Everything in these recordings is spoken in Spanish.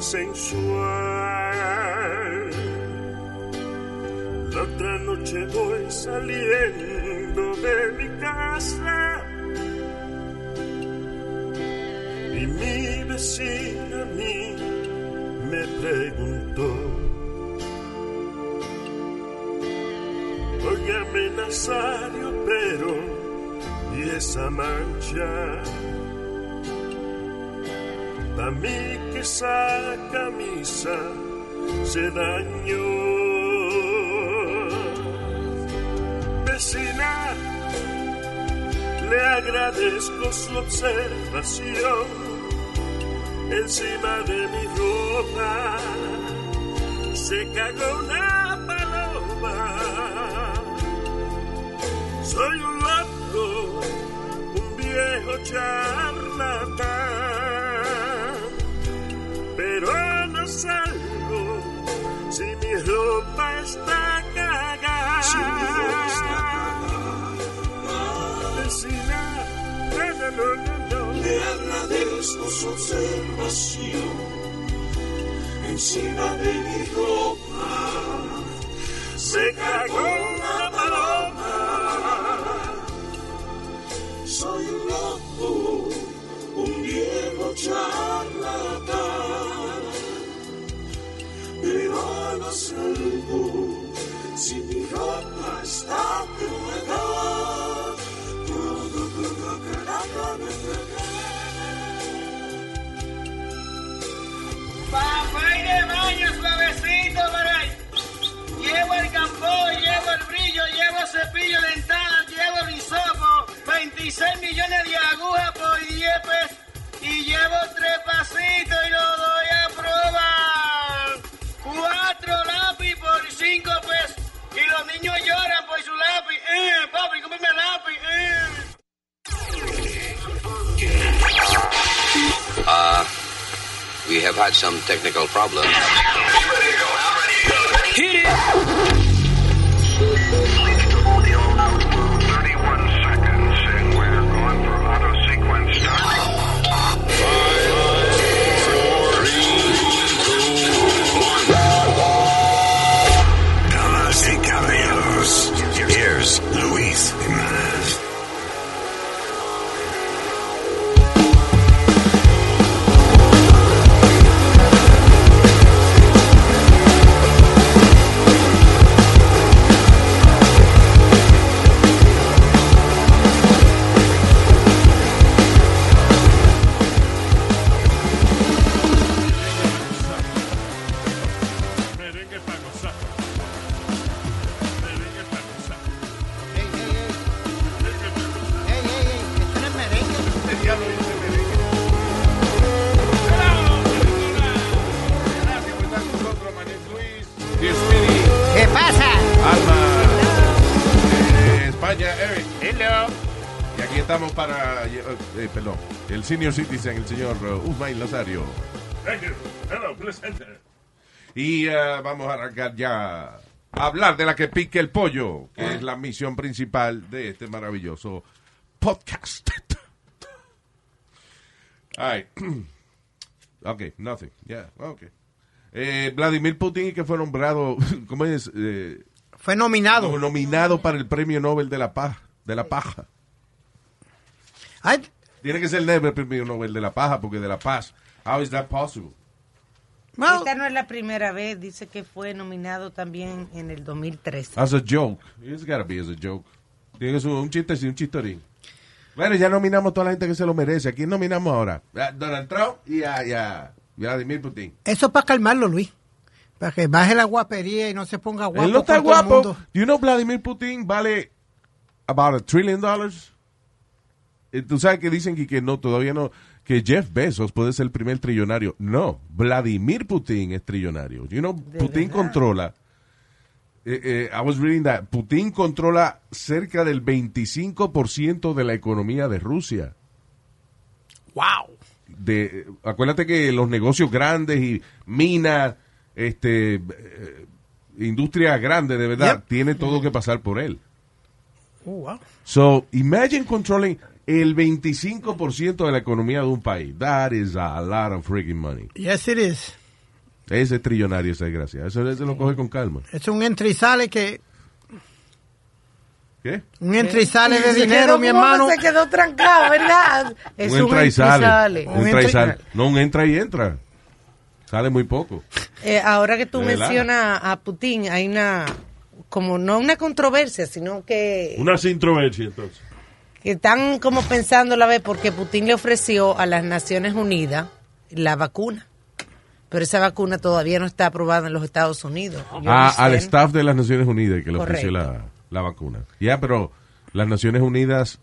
sensual. La otra noche voy saliendo de mi casa y mi vecina a mí me preguntó. Óigame Nazario, pero ¿y esa mancha? Mí esa camisa se dañó. Vecina, le agradezco su observación encima de mi ropa. Se cagó una paloma. Soy un loco, un viejo charlatán su observación encima de mi ropa. Se cagó una paloma. Soy un loco, un viejo charlatán. Pero no salgo si mi ropa está Papá cepillo dental, llevo el hisopo, 26 millones de agujas por 10 pesos. Y llevo tres pasitos y lo doy a probar. Cuatro lápiz por 5 pesos. Y los niños lloran por su lápiz. Eh, papi, cómeme lápiz. Eh. Uh, we have had some technical problems. Hit it! Senior citizen, el señor uh, Usmail Nazario. Thank you. Hello, presente. Y eh, vamos a arrancar ya a hablar de la que pique el pollo, que es la misión principal de este maravilloso podcast. All right. Okay, nothing. Yeah, okay. Eh, Vladimir Putin, que fue nombrado, ¿cómo es? Eh, Fue nominado. nominado para el premio Nobel de la Paz, de la paja. Ay, Tiene que ser el premio Nobel de la paja, porque de la paz. How is that possible? well, Esta no es la primera vez, dice que fue nominado también en el 2013. As a joke. It's gotta be as a joke. Tiene que ser un chiste, sí, un chistorín. Bueno, ya nominamos a toda la gente que se lo merece. ¿A quién nominamos ahora? A Donald Trump y a, y a Vladimir Putin. eso es para calmarlo, Luis. Para que baje la guapería y no se ponga guapo. Él no está guapo. you know Vladimir Putin vale about a trillion dollars? Eh, tú sabes que dicen que, que no, todavía no, que Jeff Bezos puede ser el primer trillonario. No, Vladimir Putin es trillonario. You know, Putin controla. eh, eh, I was reading that. Putin controla cerca del 25% de la economía de Rusia. Wow. De, acuérdate que los negocios grandes y minas, este, eh, industria grande de verdad, Yep. tiene todo que pasar por él. Oh, wow. So, imagine controlling el 25% de la economía de un país. That is a lot of freaking money. Yes, it is. Ese es trillonario, esa desgracia. Eso se lo coge con calma. Es un entra y sale que. ¿Qué? Un entra y sale de dinero, mi hermano. Se quedó trancado, ¿verdad? Es un entra y sale. Un entra y sale. No, un entra y entra. Sale muy poco. Eh, ahora que tú mencionas a Putin, hay una, como no una controversia, sino que, Una introversia, entonces. Que están como pensando la vez porque Putin le ofreció a las Naciones Unidas la vacuna. Pero esa vacuna todavía no está aprobada en los Estados Unidos. Ah, al staff de las Naciones Unidas que le ofreció la, la vacuna. Ya, pero las Naciones Unidas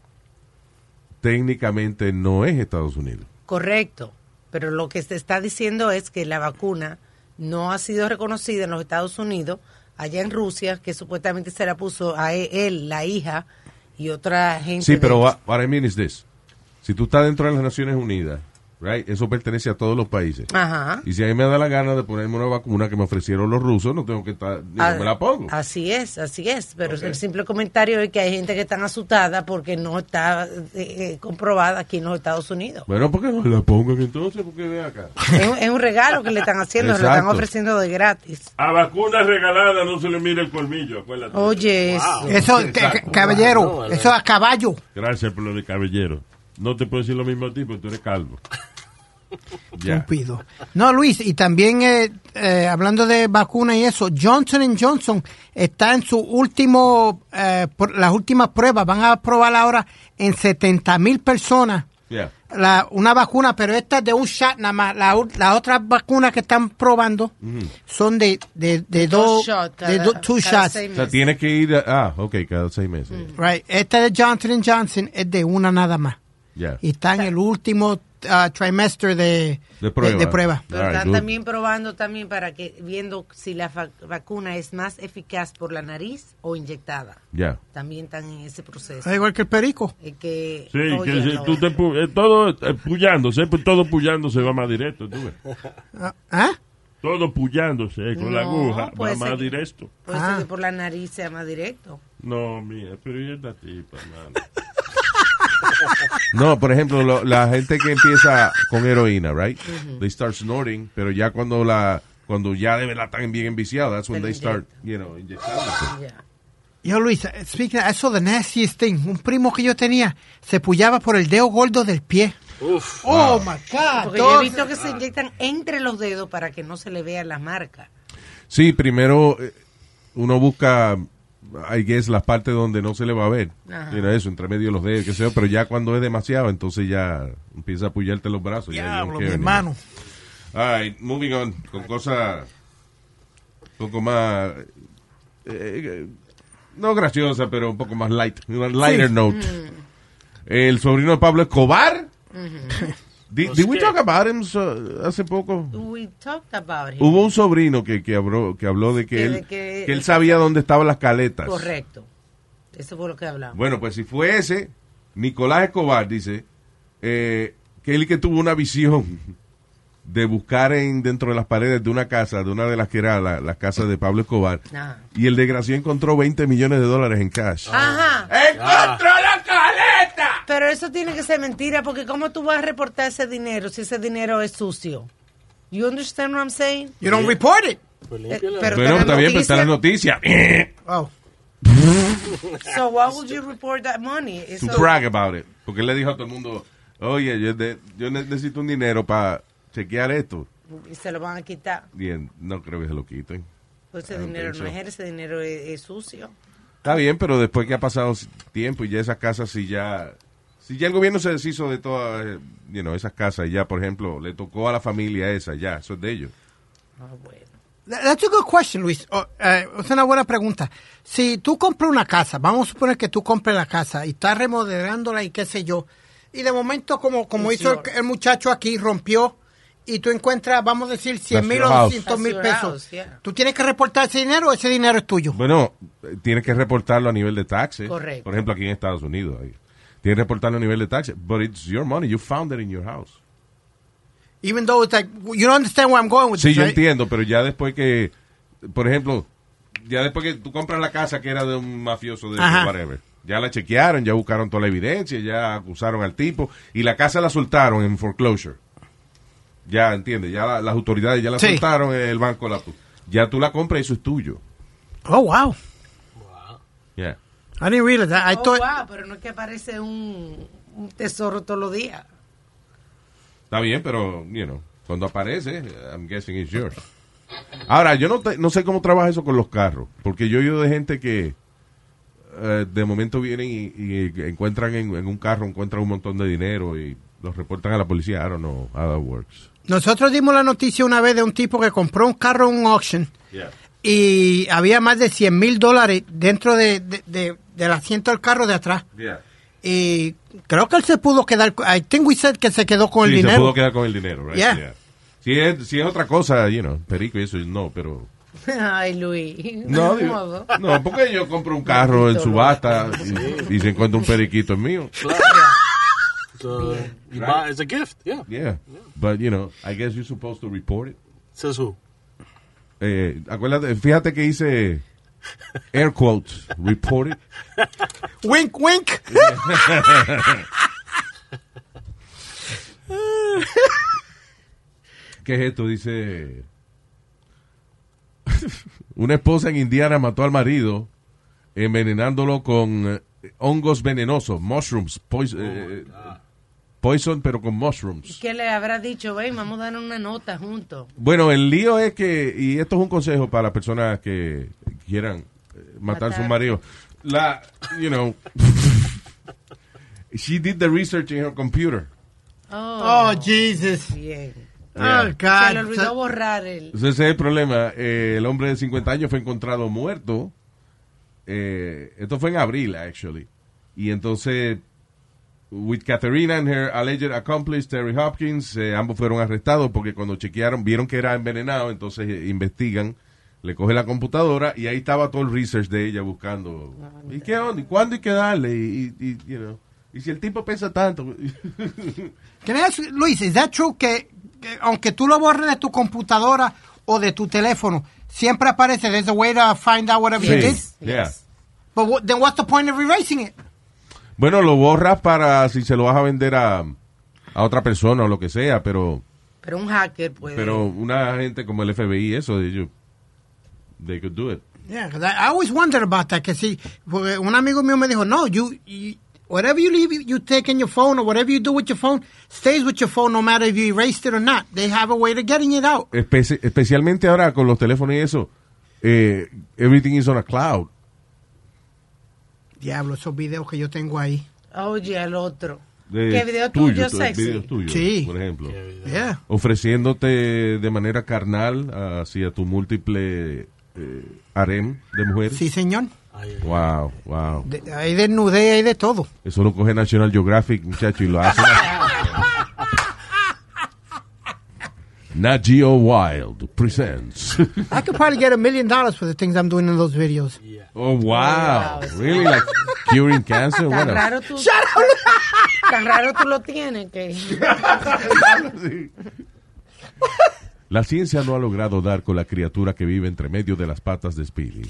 técnicamente no es Estados Unidos. Correcto, pero lo que se está diciendo es que la vacuna no ha sido reconocida en los Estados Unidos, allá en Rusia, que supuestamente se la puso a él, la hija y otra gente. Sí, pero what, what I mean is this. Si tú estás dentro de las Naciones Unidas, right, eso pertenece a todos los países. Ajá. Y si a mí me da la gana de ponerme una vacuna que me ofrecieron los rusos, no tengo que estar, ni Ah, me la pongo. Así es, así es. Pero el simple comentario es que hay gente que está asustada porque no está eh, eh, comprobada aquí en los Estados Unidos. Bueno, ¿por qué no la pongan entonces? Porque ve acá. es, un, es un regalo que le están haciendo, se lo están ofreciendo de gratis. A vacuna regalada no se le mira el colmillo, acuérdate. Oye, eso. Eso, Exacto. ca- caballero, eso a caballo. Gracias por lo de caballero. No te puedo decir lo mismo a ti porque tú eres calvo. Estúpido. No, Luis, y también eh, eh, hablando de vacuna y eso, Johnson Johnson está en su último, eh, por- las últimas pruebas, van a probar ahora en 70 mil personas Yeah. la, una vacuna, pero esta es de un shot nada más. La, las otras vacunas que están probando son de, de, de dos, shots, de do- two cada shots. O sea, tienes que ir, a- ah, ok, cada seis meses. Right. Esta de Johnson Johnson es de una nada más. Y está en el último uh, trimestre de, De prueba. de prueba. Pero right, están good. también probando también para que viendo si la vacuna es más eficaz por la nariz o inyectada. Ya. También están en ese proceso. Es igual que el perico. Es que, Sí, oye, que si no, tú te pu- eh, todo eh, pullándose, pues todo pullándose va más directo, tú ves. ¿Ah? Todo pullándose eh, con la aguja va más que- directo. puede Ah. ser que por la nariz sea más directo. No, mía, pero ¿y esta tipa, mano? No, por ejemplo, lo- la gente que empieza con heroína, right? They start snorting, pero ya cuando la cuando ya de verdad están bien enviciados, that's when Se they start, you know, inyectándose. Ya. Yo, Luis, speaking of eso, the nastiest thing. Un primo que yo tenía se pullaba por el dedo gordo del pie. Uf. Oh, my God. Porque yo he visto que se inyectan entre los dedos para que no se le vean las marcas. Sí, primero eh, uno busca, I guess, las partes donde no se le va a ver. Know, eso, entre medio de los dedos, qué sé yo, pero ya cuando es demasiado, entonces ya empieza a apoyarte los brazos. ya Diablo, mi care hermano. All right, moving on, con cosas un poco más, eh, eh, no graciosa, pero un poco más light, una lighter note. El sobrino de Pablo Escobar. Did, did we talk about him so- hace poco? We talked about it. Hubo un sobrino que, que, habló, que habló de que, Que él, de que- que él sabía dónde estaban las caletas. Correcto. Eso fue lo que hablamos. Bueno, pues si fue ese, Nicolás Escobar dice eh, que él que tuvo una visión de buscar en dentro de las paredes de una casa, de una de las que era la, la casa de Pablo Escobar, Ajá. y el desgraciado encontró 20 millones de dólares en cash. Ajá. ¡Encontró la caleta! Pero eso tiene que ser mentira, porque ¿cómo tú vas a reportar ese dinero si ese dinero es sucio? You understand what I'm saying? You don't report it. Pues Eh, pero Bueno, está bien, pero está la noticia. Oh. So why would you report that money? to Eso- brag about it. Porque él le dijo a todo el mundo, oye, yo, de- yo necesito un dinero para chequear esto. y se lo van a quitar. Bien, no creo que se lo quiten. Pues ese dinero no so. es él, ese dinero es, es sucio. Está bien, pero después que ha pasado tiempo y ya esas casas, si ya, si ya el gobierno se deshizo de todas, you know, esas casas y ya, por ejemplo, le tocó a la familia esa, ya, eso es de ellos. Ah, bueno. That- That's a good question, Luis. Oh, eh, es una buena pregunta. Si tú compras una casa, vamos a suponer que tú compres la casa y estás remodelándola y qué sé yo, y de momento, como, como hizo el, muchacho aquí, rompió y tú encuentras, vamos a decir, 100 That's mil o house. 200 mil pesos. yeah. ¿Tú tienes que reportar ese dinero o ese dinero es tuyo? Bueno, eh, tienes que reportarlo a nivel de taxes. Correcto. Por ejemplo, aquí en Estados Unidos. ahí. Tienes que reportarlo a nivel de taxes. But it's your money. You found it in your house. Even though it's like, you don't understand where I'm going with Sí, this, yo right? entiendo, pero ya después que, por ejemplo, ya después que tú compras la casa que era de un mafioso de Ajá. whatever, ya la chequearon, ya buscaron toda la evidencia, ya acusaron al tipo y la casa la soltaron en foreclosure. Ya, entiendes, ya la- las autoridades ya la Sí. soltaron, el banco la ya tú la compras y eso es tuyo. Oh, wow. Yeah. I didn't realize that. I Oh, thought, wow, pero no es que aparece un, un tesoro todos los días. Está bien, pero, you know, cuando aparece, I'm guessing it's yours. Ahora, yo no, te- no sé cómo trabaja eso con los carros, porque yo he oído de gente que eh, de momento vienen y, y encuentran en, en un carro, encuentran un montón de dinero y los reportan a la policía. I don't know how that works. nosotros dimos la noticia una vez de un tipo que compró un carro en un auction y había más de 100 mil dólares dentro de, de- de- del asiento del carro de atrás. Yeah. Y creo que él se pudo quedar, I think we said que se quedó con Sí, el se dinero. pudo quedar con el dinero, right? Yeah. Si, es, si es otra cosa, you know, perico y eso, no, pero... Ay, Luis. No, digo- no, porque yo compro un carro en subasta y, y se encuentra un periquito en mío. So you buy it's a gift. Yeah. Yeah, but you know, I guess you're supposed to report it. Says who? Eh, acuérdate, fíjate que hice air quotes, report it. Wink, wink. ¿Qué es esto? Dice, una esposa en Indiana mató al marido envenenándolo con eh, hongos venenosos, mushrooms, pois- eh, poison, pero con mushrooms. ¿Qué le habrá dicho? Ven, vamos a dar una nota juntos. Bueno, el lío es que, y esto es un consejo para las personas que quieran eh, matar a su Matar. marido. La, you know, she did the research in her computer. Oh, Oh, Jesus. bien. Oh, Se le God. olvidó borrar el... Entonces ese es el problema. Eh, el hombre de 50 años fue encontrado muerto. Eh, esto fue en abril, actually. Y entonces, with Catherine and her alleged accomplice, Terry Hopkins, eh, ambos fueron arrestados porque cuando chequearon, vieron que era envenenado, entonces eh, investigan, le coge la computadora y ahí estaba todo el research de ella buscando. ¿Y qué onda? ¿Y cuándo hay que darle? Y, y, y, you know, y si el tipo pesa tanto. Can I ask Luis, is that true que, que aunque tú lo borres de tu computadora o de tu teléfono, siempre aparece, there's a way to find out whatever you did? Yes. Yeah. But what, then what's the point of erasing it? Bueno, lo borras para si se lo vas a vender a, a otra persona o lo que sea, pero Pero un hacker puede... pero una gente como el FBI, eso, ellos, they could do it. Yeah, 'cause I, I always wondered about that, que si, un amigo mío me dijo, no, you, you, whatever you leave, you take in your phone or whatever you do with your phone, stays with your phone no matter if you erased it or not. They have a way of getting it out. Espe- especialmente ahora con los teléfonos y eso, eh, everything is on a cloud. Diablo, esos videos que yo tengo ahí. Oye, el otro. De ¿Qué video tuyo, tu- sexy? videos tuyos, Sí. por ejemplo. Yeah. Ofreciéndote de manera carnal hacia tu múltiple eh, harem de mujeres. Sí, señor. Wow, wow. De- hay desnudez, hay de todo. Eso lo coge National Geographic, muchacho, y lo hace. Nat Geo Wild presents. I could probably get a million dollars for the things I'm doing in those videos. oh, wow. Really? Like curing cancer? What Tan raro tú... Tan raro tú lo tienes que... La ciencia no ha logrado dar con la criatura que vive entre medio de las patas de Speedy.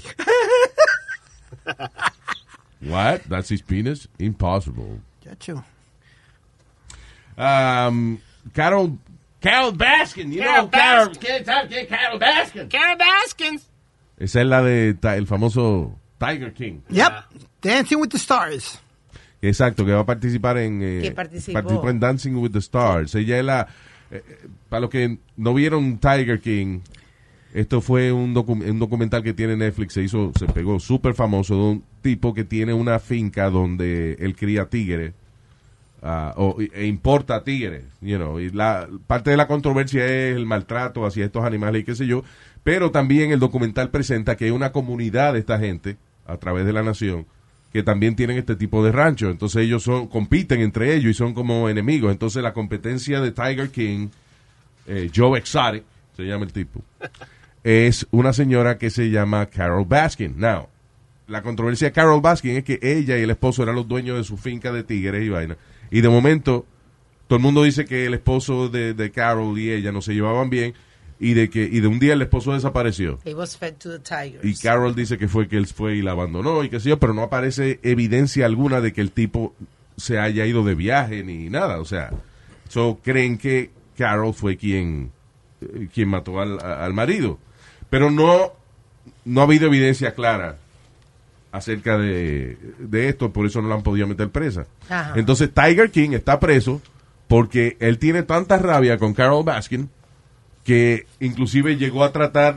What? That's his penis? Impossible. Chacho. Um, Carol, Carol Baskin, you know, Carol, Carol Baskin. Carol Baskins. Esa es la de el famoso Tiger King. Yep. Dancing with the Stars. Exacto, que va a participar en eh, participó en Dancing with the Stars. Ella es la eh, eh, para los que no vieron Tiger King, esto fue un, un documental que tiene Netflix, se hizo, se pegó súper famoso de un tipo que tiene una finca donde él cría tigres ah, o, e importa tigres, you know, la parte de la controversia es el maltrato hacia estos animales y qué sé yo, pero también el documental presenta que hay una comunidad de esta gente a través de la nación que también tienen este tipo de rancho. Entonces ellos son, compiten entre ellos y son como enemigos. Entonces la competencia de Tiger King, eh, Joe Exotic, se llama el tipo, es una señora que se llama Carol Baskin. Now, la controversia de Carol Baskin es que ella y el esposo eran los dueños de su finca de tigres y vaina. Y de momento, todo el mundo dice que el esposo de, de Carol y ella no se llevaban bien y de que y de un día el esposo desapareció. He was fed to the tigers. Y Carol dice que fue que él fue y la abandonó y que sé yo, pero no aparece evidencia alguna de que el tipo se haya ido de viaje ni nada. O sea, so, creen que Carol fue quien, eh, quien mató al, al marido. Pero no, no ha habido evidencia clara acerca de, de esto, por eso no la han podido meter presa. Ajá. Entonces Tiger King está preso porque él tiene tanta rabia con Carol Baskin que inclusive llegó a tratar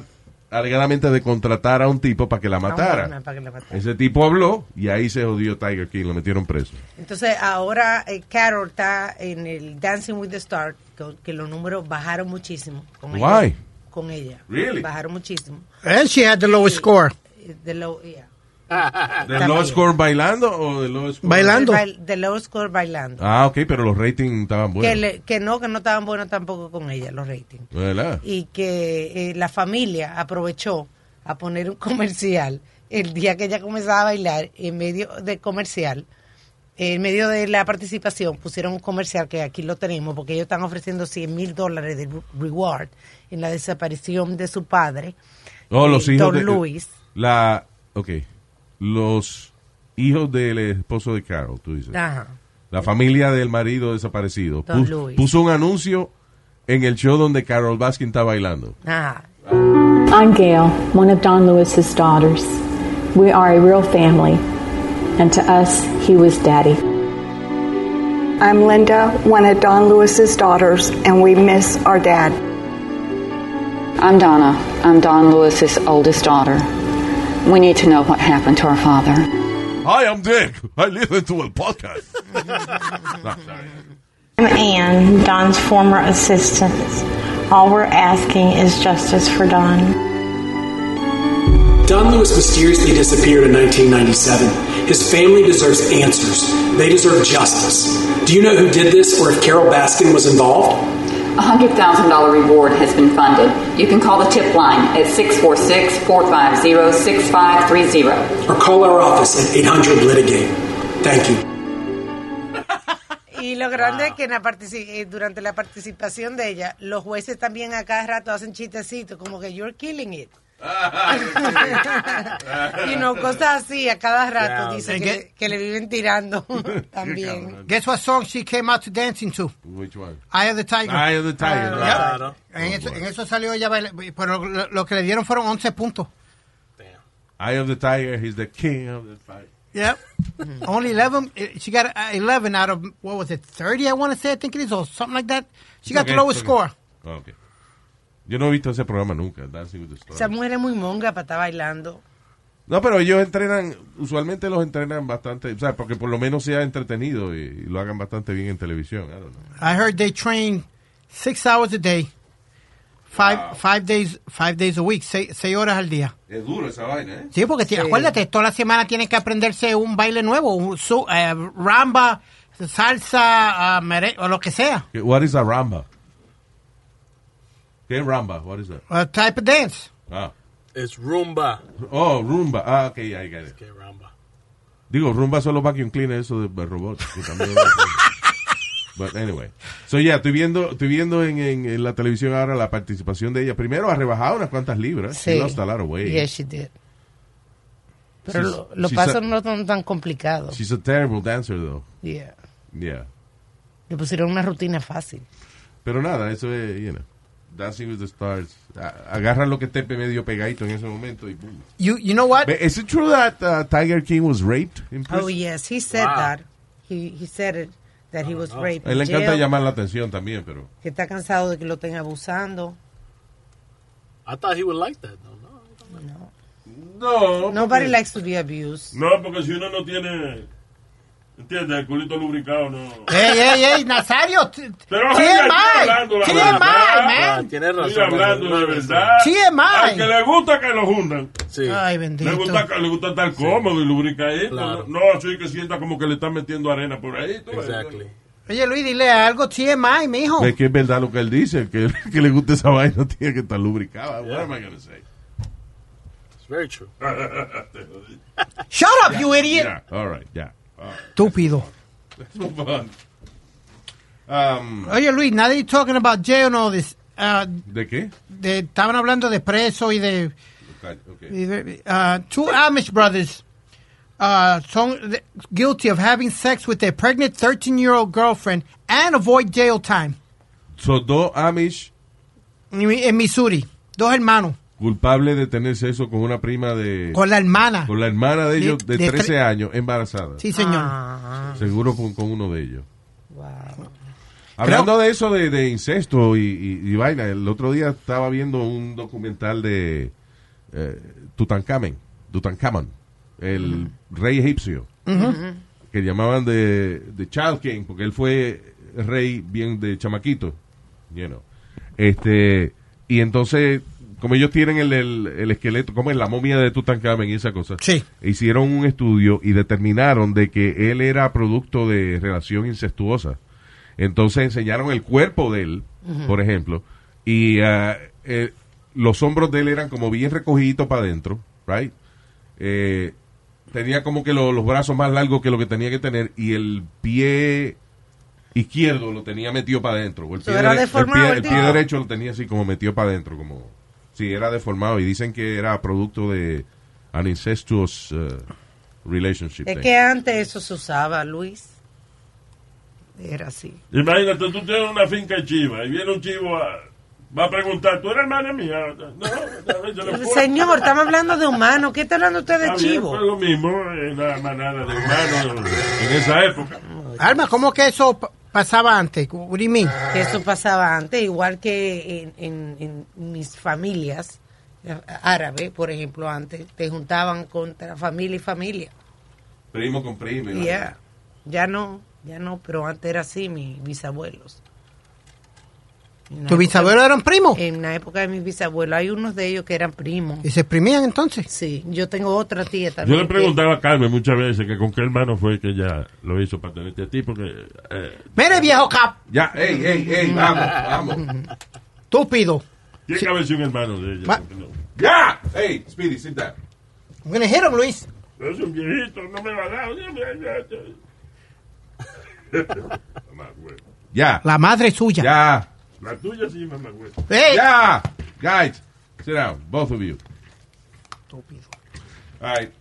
alegadamente de contratar a un tipo para que la matara. Una para que la matara. Ese tipo habló y ahí se jodió Tiger King, lo metieron preso. Entonces ahora eh, Carol está en el Dancing with the Stars, que, que los números bajaron muchísimo. Con Why? Ella, con ella. Really? Bajaron muchísimo. And she had the lowest score. Eh, De low, yeah. ¿De low score bailando o de low score? Bailando. De, low score bailando. Ah, ok, pero los ratings estaban Que, buenos. le- que no, que no estaban buenos tampoco con ella, los ratings. ¿Verdad? Y que eh, la familia aprovechó a poner un comercial el día que ella comenzaba a bailar, en medio de comercial, en medio de la participación, pusieron un comercial que aquí lo tenemos, porque ellos están ofreciendo 100 mil dólares de reward en la desaparición de su padre, Oh, los eh, hijos Don de... Luis. La... Ok. Los hijos del esposo de Carol, tú dices. Ajá. La familia del marido desaparecido. Don Pus- Luis. puso un anuncio en el show donde Carol Baskin está bailando. Ajá. I'm Gail, one of Don Lewis's daughters. We are a real family, and to us, he was daddy. I'm Linda, one of Don Lewis's daughters, and we miss our dad. I'm Donna. I'm Don Lewis's oldest daughter. We need to know what happened to our father. Hi, I'm Dick. I listen to a podcast. No. I'm Ann, Don's former assistant. All we're asking is justice for Don. Don Lewis mysteriously disappeared in 1997. His family deserves answers. They deserve justice. Do you know who did this or if Carol Baskin was involved? A $100,000 reward has been funded. You can call the tip line at 646 450 6530. Or call our office at 800 Litigate. Thank you. Y lo grande es que en la eh, durante la participación de ella, los jueces también a cada rato hacen chistecitos, como que you're killing it. Y no cosas así a cada rato, Yeah. dice que, get- que le viven tirando también. Guess what song she came out to dancing to? Which one? Eye of the Tiger. Eye of the Tiger, Ah, right. yeah. Claro. En, eso, en eso salió ella baila- pero lo, lo que le dieron fueron 11 puntos. Eye of the Tiger, he's the king of the fight. Yep. Only 11. eh, She got uh, 11 out of, what was it, 30, I want to say, I think it is, or something like that. She got Okay, the lowest okay. score. Ah, ok. Yo no he visto ese programa nunca, Dancing with the Stars. Esa mujer es muy monga para estar bailando. No, pero ellos entrenan, usualmente los entrenan bastante, o sea, porque por lo menos sea entretenido y, y lo hagan bastante bien en televisión. I don't know. I heard they train six hours a day, five, five days five days a week, seis, seis horas al día. Es duro esa vaina, ¿eh? Sí, porque ti- acuérdate, toda la semana tienen que aprenderse un baile nuevo, un su- eh, ramba, salsa, ah, mere- o lo que sea. What is a ramba? ¿Qué es ramba? What is that? A type of dance. Ah. It's rumba. Oh, rumba. Ah, ok, I get it. Okay, rumba. Digo, rumba solo vacuum cleaner eso de, de robot. que también- But anyway. So yeah, estoy viendo, estoy viendo en, en, en la televisión ahora la participación de ella. Primero ha rebajado unas cuantas libras. Sí. She lost a lot of weight. Yes, she did. Pero She's- lo- los pasos a- no son tan complicados. She's a terrible dancer though. Yeah. Yeah. Le pusieron una rutina fácil. Pero nada, eso es, you know, Dancing with the Stars. Agarra lo que esté medio pegadito en ese momento y boom. You, you know what? Is it true that uh, Tiger King was raped in prison? Oh, yes, he said Wow. that. He, he said it, that he was raped. A él le encanta jail, llamar la atención también, pero... Que está cansado de que lo estén abusando. I thought he would like that, though. No. Nobody porque- likes to be abused. No, porque si uno no tiene ¿Entiendes? El culito lubricado no. ¡Ey, ey, ey, Nazario! Pero verdad. man. Tienes razón. Estoy hablando de verdad. TMI. Al que le gusta que lo juntan. Sí. Ay, Le bendito. gusta, le gusta estar cómodo y lubricadito. Claro. No, así que sienta como que le están metiendo arena por ahí. Exactly. Oye, Luis, dile algo TMI, mijo. Es que es verdad lo que él dice, que, que le gusta esa vaina tiene que estar lubricada. What am I gonna say? It's very true. Shut up, you idiot. Yeah, all right, yeah. Estúpido. let's move on. Um, Oye, Luis, nadie talking about jail and all this. Uh, ¿De qué? de, estaban hablando de preso y de... Okay. y de- uh, two Amish brothers uh, son guilty of having sex with their pregnant 13-year-old girlfriend and avoid jail time Son dos Amish en Missouri. Dos hermanos. Culpables de tener sexo con una prima de... Con la hermana. con la hermana de ellos De- de, de 13 tre- años, embarazada. Sí, señor. Ah, Seguro con, con uno de ellos. wow. Hablando de eso de, de incesto y, y- y vaina, el otro día estaba viendo un documental de eh, Tutankamen, Tutankamón, el rey egipcio, que llamaban de, de Child King, porque él fue rey bien de chamaquito, you know. Este, y entonces, como ellos tienen el, el, el esqueleto, como es la momia de Tutankamen y esa cosa, Sí. hicieron un estudio y determinaron de que él era producto de relación incestuosa. Entonces enseñaron el cuerpo de él, por ejemplo, y eh, los hombros de él eran como bien recogiditos para adentro, right? Eh, tenía como que lo- los brazos más largos que lo que tenía que tener y el pie izquierdo lo tenía metido para adentro. o El pie, dere- el pie- el pie derecho lo tenía así como metido para adentro, como sí, era deformado y dicen que era producto de an incestuous uh, relationship. Es thing. que antes eso se usaba, Luis. Era así. Imagínate, tú tienes una finca de chiva y viene un chivo a, va a preguntar, ¿tú eres hermana mía? No. Señor, estamos hablando de humanos. ¿Qué está hablando usted de chivo? pues lo mismo, es una manada de humanos en esa época. Alma, ¿cómo que eso pasaba antes? What do you mean? Que eso pasaba antes, igual que en, en- en mis familias eh, árabes, por ejemplo, antes, te juntaban contra familia y familia. Primo con primo. Ya, ya no, ya no, pero antes era así, mis bisabuelos. En la ¿Tu época- bisabuelo eran primos? En la época de mis bisabuelos, hay unos de ellos que eran primos. ¿Y se exprimían entonces? Sí, yo tengo otra tía Yo también. le que- preguntaba a Carmen muchas veces que con qué hermano fue que ella lo hizo para tenerte a ti, porque eh, Mire, viejo cap. Ya, ey, ey, ey, vamos, vamos. Estúpido. tiene que haber sido un hermano de ella. Ma- porque no. Ya, hey, Speedy, sit down. I'm gonna hit him, Luis. Es un viejito, no me va a dar. Ya, La madre suya. ya, La tuya sí, mamá, güey. Hey. ya. Guys, sit down, both of you. Estúpido. All right.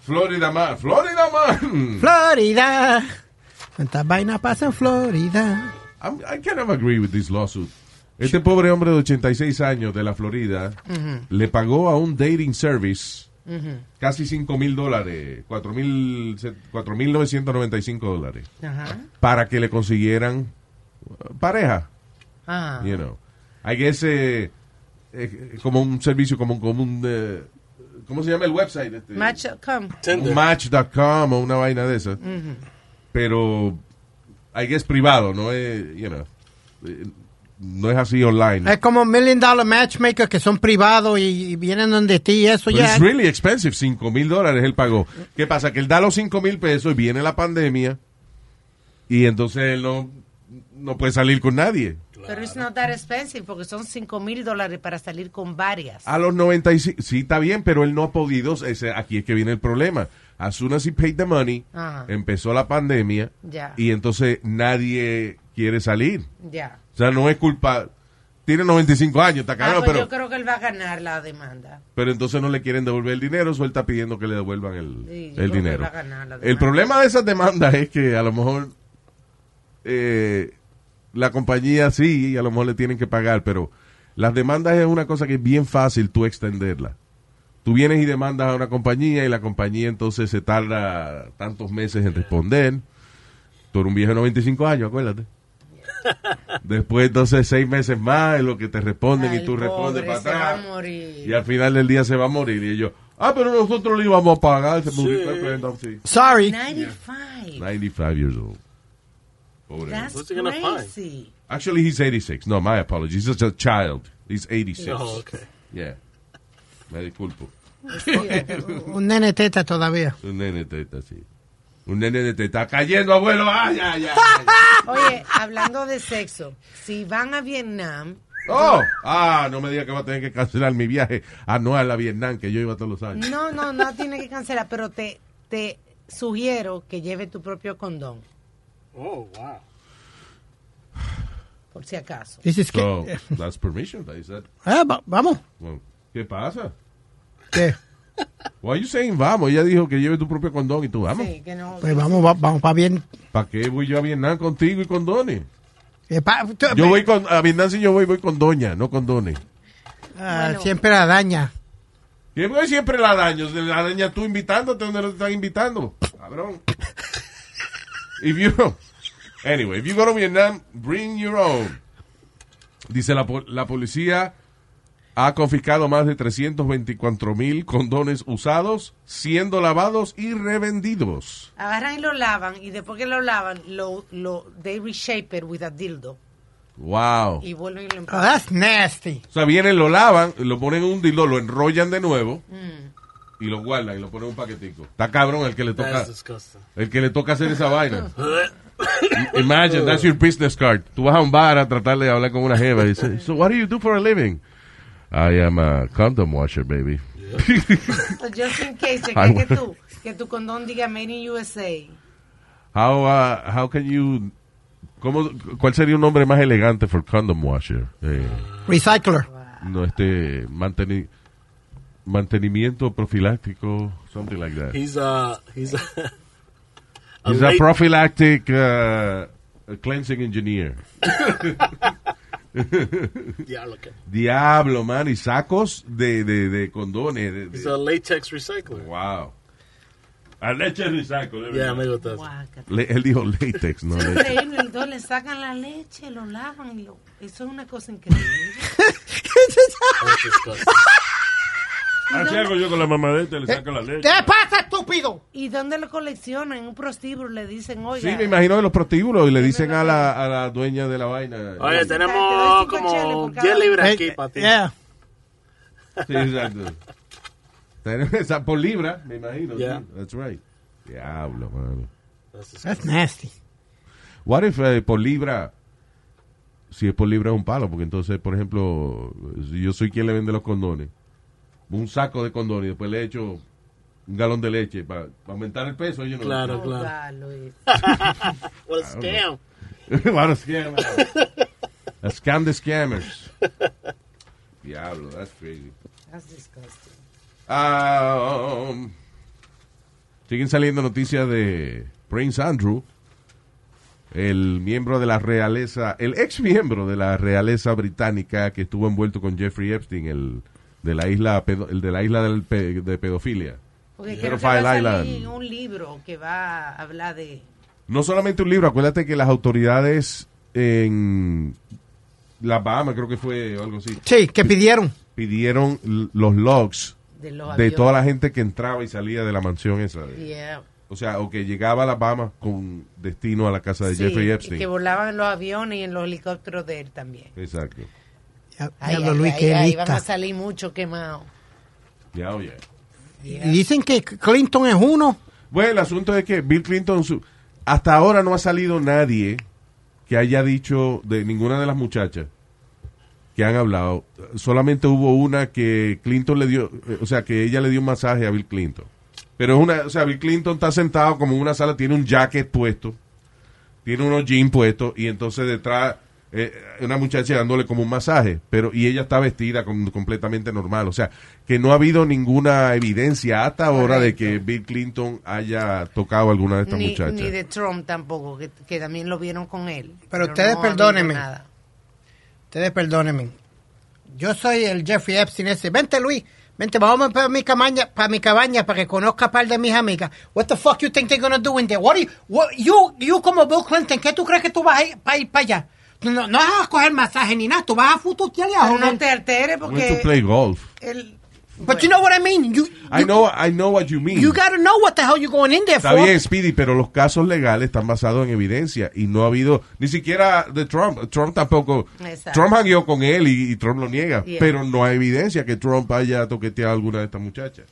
Florida man, Florida man. Florida. ¿Cuántas vainas pasan en Florida? I'm- I cannot agree with this lawsuit. Este pobre hombre de 86 años de la Florida le pagó a un dating service casi 5 mil dólares, 4 mil 4.995 dólares, Ajá. para que le consiguieran uh, pareja. Ah. You know. I guess, eh, eh, como un servicio, como, como un, eh, ¿cómo se llama el website? Este? Match.com. Match.com o una vaina de esas. Pero, I guess privado, no es, you know, no es así online. Es como Million Dollar Matchmaker que son privados y, y vienen donde ti y eso But ya. it's really expensive, 5 mil dólares él pagó. ¿Qué pasa? Que él da los 5 mil pesos y viene la pandemia y entonces él no, no puede salir con nadie. Pero it's not that expensive porque son 5 mil dólares para salir con varias. A los 95, sí está bien, pero él no ha podido, ese- aquí es que viene el problema. As soon as he paid the money, Ajá. empezó la pandemia Ya. y entonces nadie quiere salir. Ya. O sea, no es culpa. Tiene 95 años, está Ah, cagado, pues pero, yo creo que él va a ganar la demanda. pero entonces no le quieren devolver el dinero, so él está pidiendo que le devuelvan el, Sí, el dinero. El problema de esas demandas es que a lo mejor eh, la compañía sí, y a lo mejor le tienen que pagar, pero las demandas es una cosa que es bien fácil tú extenderla. Tú vienes y demandas a una compañía y la compañía entonces se tarda tantos meses en responder. Tú eres un viejo de 95 años, acuérdate. Después entonces seis meses más es lo que te responden Ay, y tú respondes para atrás. a morir. Y al final del día se va a morir. Y ellos, Ah, pero nosotros le íbamos a pagar. Sí. Sorry. 95. 95 years old. Pobre. That's What's he gonna find? crazy. Actually, he's 86. No, my apologies. He's just a child. He's 86. Oh, okay. Yeah. Me disculpo. Un nene teta todavía. Un nene teta, sí. Un nene te está cayendo, abuelo. Ay, ay, ay. Oye, hablando de sexo, si van a Vietnam, Oh, ah, no me diga que va a tener que cancelar mi viaje anual a Vietnam, que yo iba todos los años. no, no, no tiene que cancelar, pero te, te sugiero que lleve tu propio condón, Oh, wow. por si acaso. This is So, that's permission, they said. Ah, va- vamos. Well, ¿Qué pasa? ¿Qué? Why are you saying vamos? Ella dijo que lleve tu propio condón y tú vamos. Sí, que no. Pues vamos, va- vamos para bien. ¿Para qué voy yo a Vietnam contigo y condones? Eh, Yo voy con, a Vietnam si yo voy, voy con doña, no con dones. ah, Siempre la daña. Voy siempre la daño, la daña tú invitándote donde no te están invitando. Cabrón. If you, anyway, if you go to Vietnam, bring your own. Dice la, la policía ha confiscado más de 324 mil condones usados, siendo lavados y revendidos. Agarran y lo lavan y después que lo lavan, lo, lo, they reshape it with a dildo Wow. y vuelven y lo Oh, that's nasty. O sea, vienen, lo lavan, lo ponen en un dildo, lo enrollan de nuevo Mm. y lo guardan y lo ponen en un paquetico. Está cabrón el que le toca, el que le toca hacer esa vaina. Imagine, that's your business card. Tú vas a un bar a tratar de hablar con una jeva y dices, so what do you do for a living? I am a condom washer, baby. So just in case, se I cree que tú, que tu condón diga Made in USA. How, uh, how can you, cómo, ¿cuál sería un nombre más elegante for condom washer? Eh, Recycler. no, este, manteni- mantenimiento profiláctico, something like that. He's a he's a, a He's a late- prophylactic uh, cleansing engineer. Diablo, que- Diablo, man, y sacos de, de, de condones. de- de- He's a latex recycler. wow. A leche recycle. de Yeah, me gusta. Le- él dijo latex, no Es leche. increíble, entonces le sacan la leche, lo lavan y lo... Eso es una cosa increíble. That's disgusting. Así hago yo con la mamadeta, le saco la leche. ¿Qué pasa, estúpido? ¿Y dónde lo coleccionan? En un prostíbulo le dicen, oiga... Sí, me imagino de los prostíbulos y le dicen a la, a la dueña de la vaina. Oye, tenemos como por cada 10 libras Eh, aquí para ti. yeah. Sí, exacto. Esa por libra, me imagino. Yeah. sí, That's right. Diablo, mano. That's nasty. What if eh, por libra, si es por libra es un palo, porque entonces, por ejemplo, si yo soy quien le vende los condones, un saco de condones y después le echo un galón de leche para aumentar el peso, ellos no Claro, claro. What a scam. What a scam. A scam de scammers. Diablo, that's crazy. That's disgusting. Ah, um, siguen saliendo noticias de Prince Andrew, el miembro de la realeza, el ex miembro de la realeza británica que estuvo envuelto con Jeffrey Epstein, el de la isla, pedo- el de la isla del pe- de pedofilia. Porque creo que Pedophile va a Island. salir un libro que va a hablar de... No solamente un libro, acuérdate que las autoridades en las Bahamas, creo que fue o algo así, Sí, que pidieron. pidieron los logs De los de aviones. toda la gente que entraba y salía de la mansión esa. de- Yeah. O sea, o que llegaba a las Bahamas con destino a la casa de Sí, Jeffrey y Epstein. que volaban en los aviones y en los helicópteros de él también. Exacto. Ya- Ay, Diablo, ay, Luis, ay, qué lista. vamos a salir mucho quemados. Ya, oye. Y dicen que Clinton es uno. Bueno, el asunto es que Bill Clinton, su- hasta ahora no ha salido nadie que haya dicho de ninguna de las muchachas que han hablado. Solamente hubo una que Clinton le dio, eh, o sea, que ella le dio un masaje a Bill Clinton. Pero es una, o sea, Bill Clinton está sentado como en una sala, tiene un jacket puesto, tiene unos jeans puestos y entonces detrás eh, una muchacha dándole como un masaje, pero y ella está vestida com- completamente normal, o sea, que no ha habido ninguna evidencia hasta ahora de que Bill Clinton haya tocado a alguna de estas Ni, muchachas. ni de Trump tampoco, que, que también lo vieron con él. Pero ustedes no perdónenme. nada. Ustedes perdónenme. Yo soy el Jeffrey Epstein ese. Vente, Luis. Vente, vamos para mi cabaña, para mi cabaña, para que conozca a par de mis amigas. What the fuck you think they're gonna do in there? What you, what, you, you como Bill Clinton, ¿qué tú crees que tú vas a ir para ir para allá? No, no, vas a coger masaje ni nada, tú vas a fututear y a Pero no te alteres Went to porque play golf. él, But you know what I mean? You, I know, I know what you mean. you gotta know what the hell you're going in there Está for. bien, Speedy, pero los casos legales están basados en evidencia y no ha habido ni siquiera de Trump. Trump tampoco. Exacto. Trump hangueó con él y, y Trump lo niega, Yeah. pero no hay evidencia que Trump haya toqueteado a alguna de estas muchachas.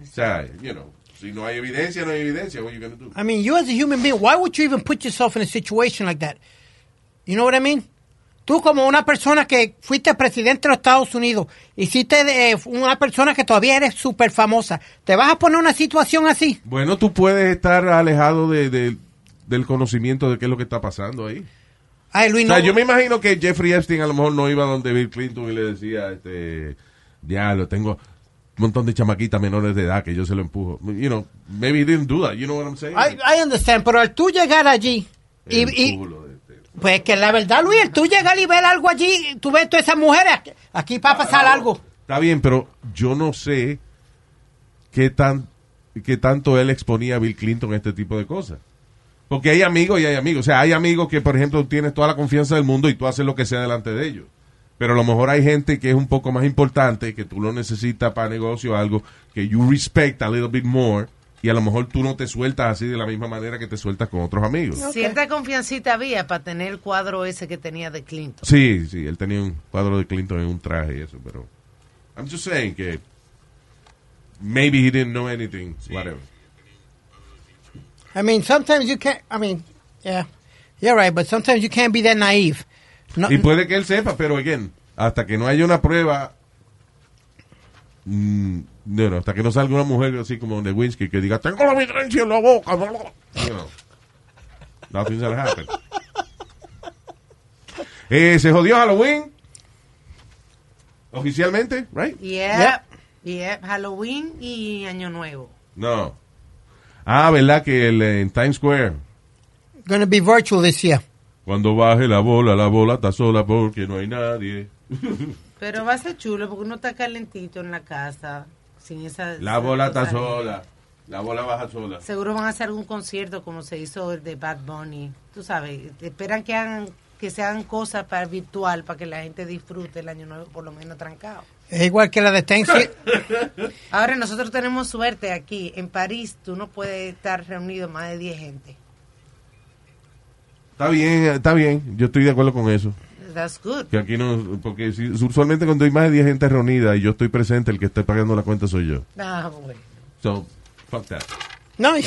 O sea, you know, si no hay evidencia, no hay evidencia. What you gonna do? I mean, you as a human being, why would you even put yourself in a situation like that? You know what I mean? Tú como una persona que fuiste presidente de los Estados Unidos, hiciste de, una persona que todavía eres súper famosa, ¿te vas a poner una situación así? Bueno, tú puedes estar alejado de, de- del conocimiento de qué es lo que está pasando ahí. Ay, Luis, O sea, no- yo me imagino que Jeffrey Epstein a lo mejor no iba donde Bill Clinton y le decía, este, ya lo tengo un montón de chamaquitas menores de edad que yo se lo empujo. You know, maybe he didn't do that. You know what I'm saying? I, I understand, pero al tú llegar allí y, y- pues que la verdad, Luis, el tú llegar y ver algo allí, tú ves todas esas mujeres, aquí, va a pasar algo. Está bien, pero yo no sé qué tan qué tanto él exponía a Bill Clinton a este tipo de cosas. Porque hay amigos y hay amigos. O sea, hay amigos que, por ejemplo, tienes toda la confianza del mundo y tú haces lo que sea delante de ellos. Pero a lo mejor hay gente que es un poco más importante, que tú lo necesitas para negocio o algo, que you respect a little bit more, y a lo mejor tú no te sueltas así de la misma manera que te sueltas con otros amigos. Cierta confiancita había para tener el cuadro ese que tenía de Clinton. Sí, sí, él tenía un cuadro de Clinton en un traje y eso, pero... I'm just saying que... Maybe he didn't know anything, whatever. I mean, sometimes you can't, I mean, yeah, you're right, but sometimes you can't be that naive. No, Y puede que él sepa, pero again, hasta que no haya una prueba, mm, no, no, hasta que no salga una mujer así como Lewinsky que diga, tengo la evidencia en la boca, bla, bla, bla", you know, nothing's gonna happen. Eh, se jodió Halloween. Oficialmente, right? Yep, yep, Halloween y Año Nuevo. No. Ah, ¿verdad que el, en Times Square? gonna be virtual this year. Cuando baje la bola, la bola está sola porque no hay nadie. Pero va a ser chulo porque uno está calentito en la casa, sin esa... La bola está sola. La bola baja sola. Seguro van a hacer algún concierto como se hizo el de Bad Bunny. Tú sabes, esperan que hagan que se hagan cosas para virtual para que la gente disfrute el año nuevo por lo menos trancado. Es igual que la de Thanksgiving. Ahora nosotros tenemos suerte aquí en París, tú no puedes estar reunido más de 10 gente. Está bien, está bien. Yo estoy de acuerdo con eso. That's good. Que aquí no, porque si, usualmente cuando hay más de 10 gente reunida y yo estoy presente, el que está pagando la cuenta soy yo. Ah, bueno. So, fuck that. No,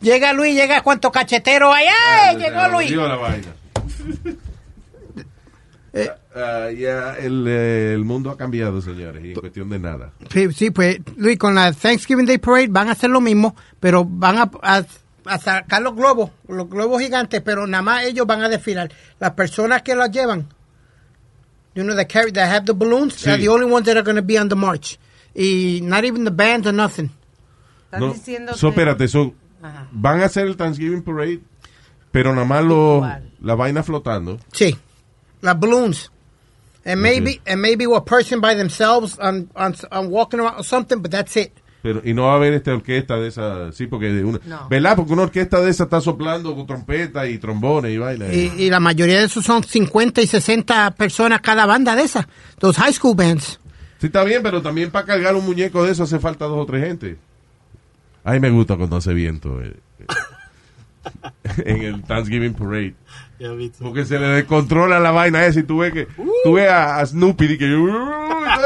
llega Luis, llega cuánto cachetero hay. ¡Ay! Se Llegó Luis. la vaina. Ah, ya el, eh, el mundo ha cambiado, señores, y en cuestión de nada. Sí, sí, pues Luis, con la Thanksgiving Day Parade van a hacer lo mismo, pero van a, a- a sacar los globos, los globos gigantes, pero nada más ellos van a desfilar. Las personas que los llevan, you know, that carry, that have the balloons, Sí. are the only ones that are going to be on the march. Y not even the bands or nothing. Están No, diciendo so, que- espérate, so, Ajá. van a hacer el Thanksgiving Parade, pero nada más lo, la vaina flotando. Sí, las balloons. And maybe, and maybe a person by themselves on, on, on walking around or something, but that's it. Pero, y no va a haber esta orquesta de esa, sí, porque de una, No. ¿verdad? Porque una orquesta de esa está soplando con trompeta y trombones y vaina. Y, y la mayoría de esos son 50 y 60 personas cada banda de esas. Those high school bands. Sí, está bien, pero también para cargar un muñeco de eso hace falta dos o tres gente. A mí me gusta cuando hace viento eh, eh, en el Thanksgiving Parade. Porque se le descontrola la vaina esa y tú ves que tú ves a, a Snoopy y que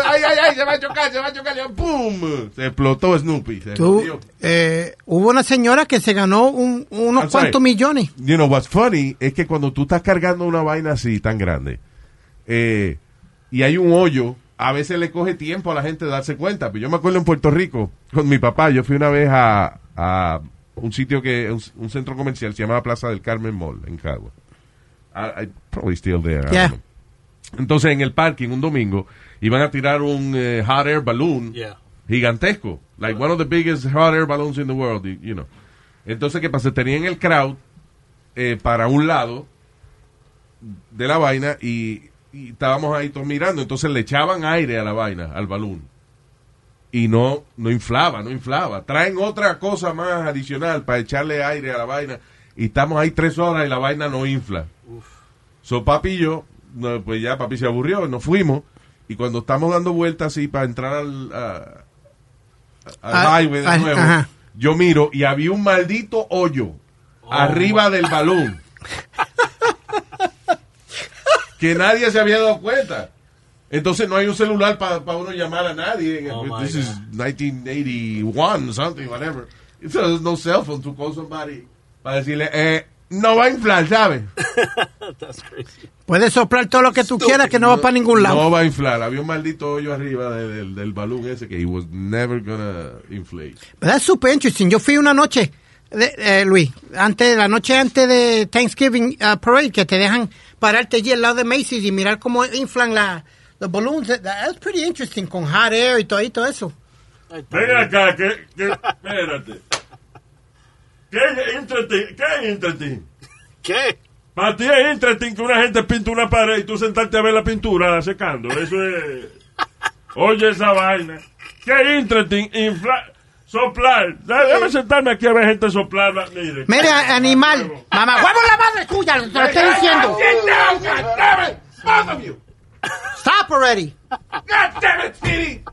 ay, ay, ay, se va a chocar, se va a chocar, ¡pum! Se explotó Snoopy. Se Tú, eh, hubo una señora que se ganó un- unos I'm sorry. cuantos millones. You know what's funny es que cuando tú estás cargando una vaina así tan grande eh, y hay un hoyo, a veces le coge tiempo a la gente darse cuenta. Pero yo me acuerdo en Puerto Rico con mi papá, yo fui una vez a, a un sitio que un, un centro comercial se llamaba Plaza del Carmen Mall en Cagua. I, I probably still there. I don't Yeah. know. Entonces en el parking un domingo iban a tirar un eh, hot air balloon Yeah. gigantesco, like one of the biggest hot air balloons in the world, you know. Entonces, ¿qué pasa? Tenían el crowd eh, para un lado de la vaina y, y estábamos ahí todos mirando. Entonces le echaban aire a la vaina, al balón. Y no, no inflaba, no inflaba. Traen otra cosa más adicional para echarle aire a la vaina. Y estamos ahí tres horas y la vaina no infla. So papi y yo, no, pues ya papi se aburrió, nos fuimos. Y cuando estamos dando vueltas así para entrar al, a- al Ah, highway de ah, nuevo, ajá. yo miro y había un maldito hoyo arriba del balón. que nadie se había dado cuenta. Entonces no hay un celular para uno llamar a nadie. Oh, This is 1981, something, whatever. There's no cell phone to call somebody para decirle, eh, no va a inflar, ¿sabes? That's crazy. Puedes soplar todo lo que tú quieras que no va para ningún lado. No va a inflar. Había un maldito hoyo arriba de- del, del balón ese que he was never gonna inflate. But that's super interesting. Yo fui una noche, de- eh, Luis, antes, la noche antes de Thanksgiving uh, Parade, que te dejan pararte allí al lado de Macy's y mirar cómo inflan la, los balloons. That- That's pretty interesting, con hot air y todo, y todo eso. Ven acá, que, que, espérate. ¿Qué es interesting? ¿Qué es interesting? ¿Qué? Para ti es interesting que una gente pinta una pared y tú sentarte a ver la pintura secando. Eso es... Oye esa vaina. ¿Qué es interesting? Inflar... Soplar. Déjame sentarme aquí a ver gente soplar. Mire. Mira, animal, mamá, huevo la madre tuya, te lo estoy diciendo. Both of you. Stop already. God damn it, Speedy.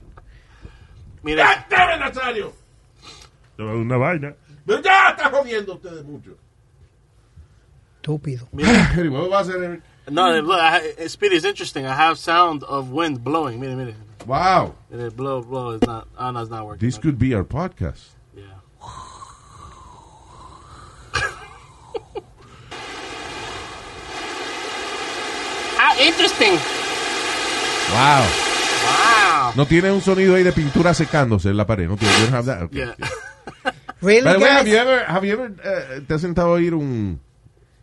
Mira, God damn it, Nazario. Una vaina. Pero ya está jodiendo ustedes mucho. Estúpido. Anyway, what va a hacer, Eric? no, look, I, Speedy is interesting. I have sound of wind blowing. Mire, mire. Wow. Mire, blow, blow. It's not, ah, no, it's not working. This could be our podcast. Yeah. How interesting. Wow. Wow. No tiene un sonido ahí de pintura secándose en la pared. No tiene. You don't have that? Okay. Yeah. Really, By the way, guys? have you ever, have you ever, eh, te has sentado a oír un,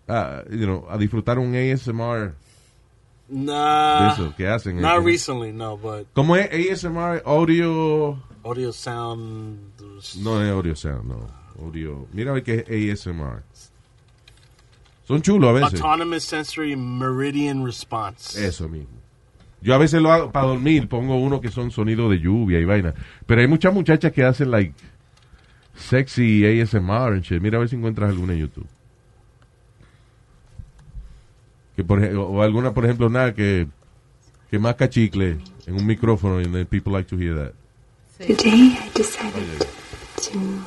ah, you know, a disfrutar un ASMR Nah. de eso que hacen? Not eh? recently, no, but ¿Cómo es ASMR? Audio. audio sound. No es audio sound, no. Audio. Mira a ver qué es ASMR. Son chulos a veces. Autonomous sensory meridian response. Eso mismo. Yo a veces lo hago para dormir, pongo uno que son sonidos de lluvia y vaina. Pero hay muchas muchachas que hacen like sexy ASMR and shit. Mira a ver si encuentras alguna en YouTube. Que por, o alguna, por ejemplo, nada que, que masca chicle en un micrófono and then people like to hear that. Today I decided to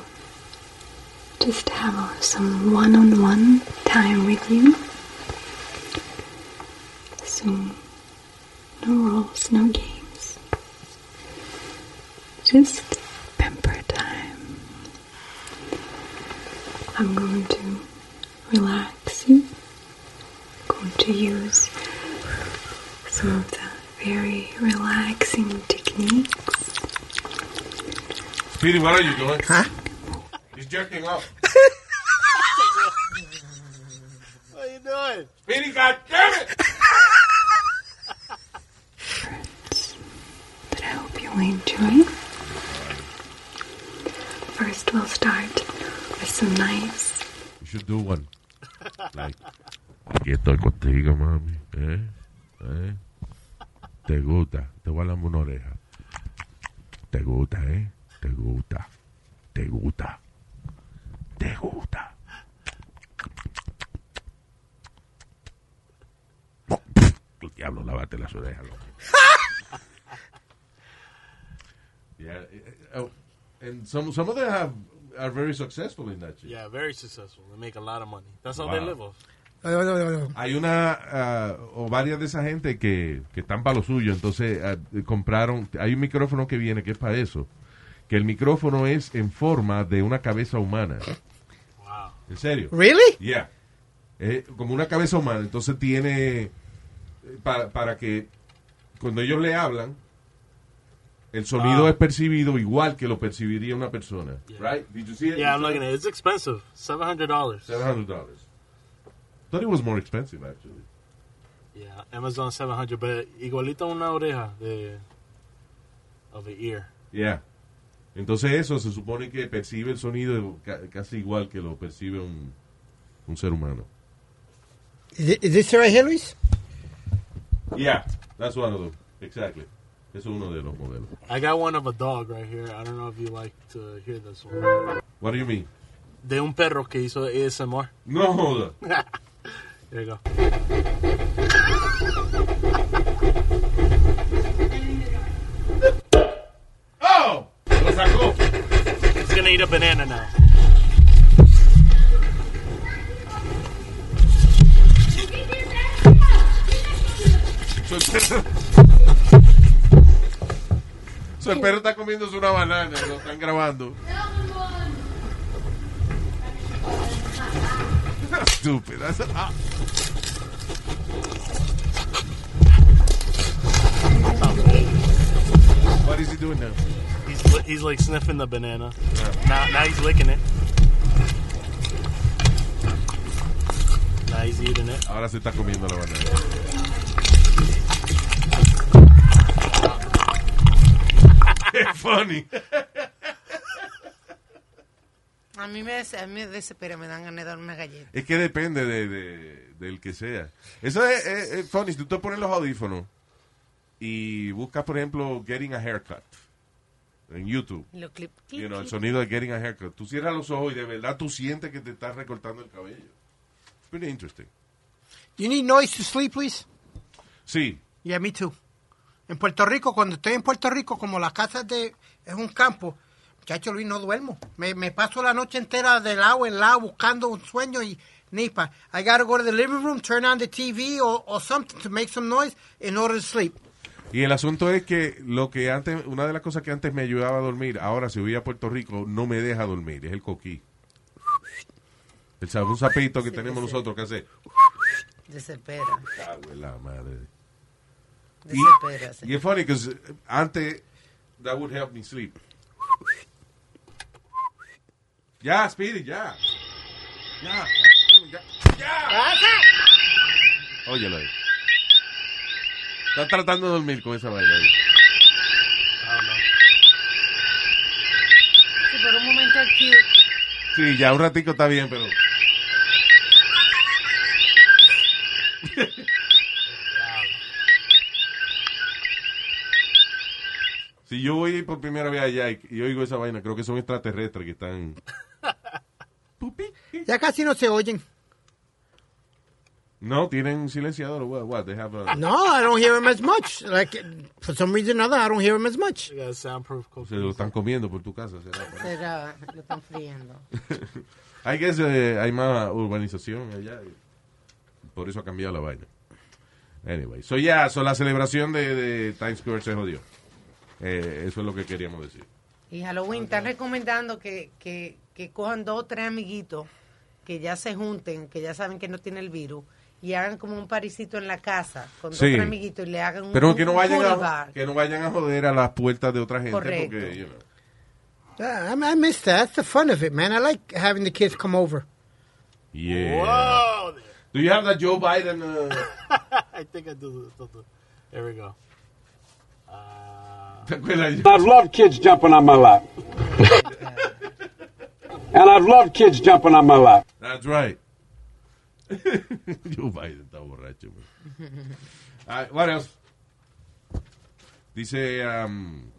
just have some one on one time with you. So, no rules, no games. Just I'm going to relax you. I'm going to use some of the very relaxing techniques. Speedy, what are you doing? Huh? He's jerking off. Do one. Like, aquí estoy contigo, mami. ¿Eh? ¿Eh? Te gusta. Te voy a una oreja. Te gusta, ¿eh? Te gusta. Te gusta. Te gusta. El diablo, lávate las orejas, loco. yeah. uh, And some, some of them have, are very successful in that shit. Yeah, very successful. They make a lot of money. That's all they Wow. live off. Hay una ah, o varias de esa gente que, que están para lo suyo, entonces ah, compraron, hay un micrófono que viene que es para eso, que el micrófono es en forma de una cabeza humana. ¿En serio? Really? Yeah. Eh, como una cabeza humana, entonces tiene eh, pa- para que cuando ellos le hablan el sonido Ah. es percibido igual que lo percibiría una persona. Right? Did you see it? Yeah, I'm looking at it. It's expensive. $700. $700. Thought it was more expensive actually. Yeah, Amazon 700, but igualito una oreja de of an ear. Yeah. Entonces eso se supone que percibe el sonido ca- casi igual que lo percibe un, un ser humano. Is, it- is this right here, Luis? Yeah, that's one of them. Exactly. Es uno de los modelos. I got one of a dog right here. I don't know if you like to hear this one. What do you mean? De un perro que hizo ASMR. No, hold on. there you go. Oh! Lo sacó. He's gonna eat a banana now. So. Su perro, está comiéndose una banana, lo están grabando. Stupid. That's- ah. What is he doing now? He's li- he's like sniffing the banana. Now now he's licking it. Now he's eating it. Ahora se está comiendo la banana. Funny. A mí me, a mí me desespera, me dan ganas de dar una galleta. Es que depende de, de- del que sea. Eso es, es- es funny. Si tú te pones los audífonos y buscas, por ejemplo, Getting a Haircut en YouTube. Lo clip, clip, You know, el sonido de Getting a Haircut. Tú cierras los ojos y de verdad tú sientes que te estás recortando el cabello. It's pretty interesting. You need noise to sleep, please? Sí. Yeah, me too. En Puerto Rico, cuando estoy en Puerto Rico, como la casa de, es un campo, muchacho Luis, no duermo. Me, me paso la noche entera de lado en lado buscando un sueño y nipa. I gotta go to the living room, turn on the TV or, or something to make some noise in order to sleep. Y el asunto es que lo que antes, una de las cosas que antes me ayudaba a dormir, ahora si voy a Puerto Rico no me deja dormir, es el coquí. El un sapito que Sí, tenemos sí. nosotros que hace. Desespera. Cago en la madre. Y es funny because antes that would help me sleep. Ya, Speedy, ya. Ya, ya, ya. Óyelo ahí. Está tratando de dormir con esa vaina ahí. Sí, por un momento aquí. Sí, ya un ratico está bien, pero... Si yo voy por primera vez allá y, y oigo esa vaina, creo que son extraterrestres que están... Ya casi no se oyen. No, tienen silenciador. What, what? They have a- No, I don't hear them as much. Like, for some reason or other, I don't hear them as much. A soundproof Se lo están comiendo por tu casa. será. Será, lo están friendo. I guess eh, hay más urbanización allá. Por eso ha cambiado la vaina. Anyway, so ya, so la celebración de, de Times Square se jodió. Eh, eso es lo que queríamos decir. Y Halloween están recomendando que, que, que cojan dos o tres amiguitos que ya se junten, que ya saben que no tiene el virus, y hagan como un parisito en la casa con dos o Sí. tres amiguitos y le hagan un, Pero que no vayan a, que no vayan a joder a las puertas de otra gente. Correcto. Porque, you know. Yeah, I, I miss that. That's the fun of it, man. I like having the kids come over. Yeah. Whoa. Do you have that Joe Biden? uh, I think I do. the- the- There we go. ¿Te acuerdas? I've loved kids jumping on my lap. and I've loved kids jumping on my lap. That's right. Joe Biden está borracho. man. Ah, what else? Dice, um,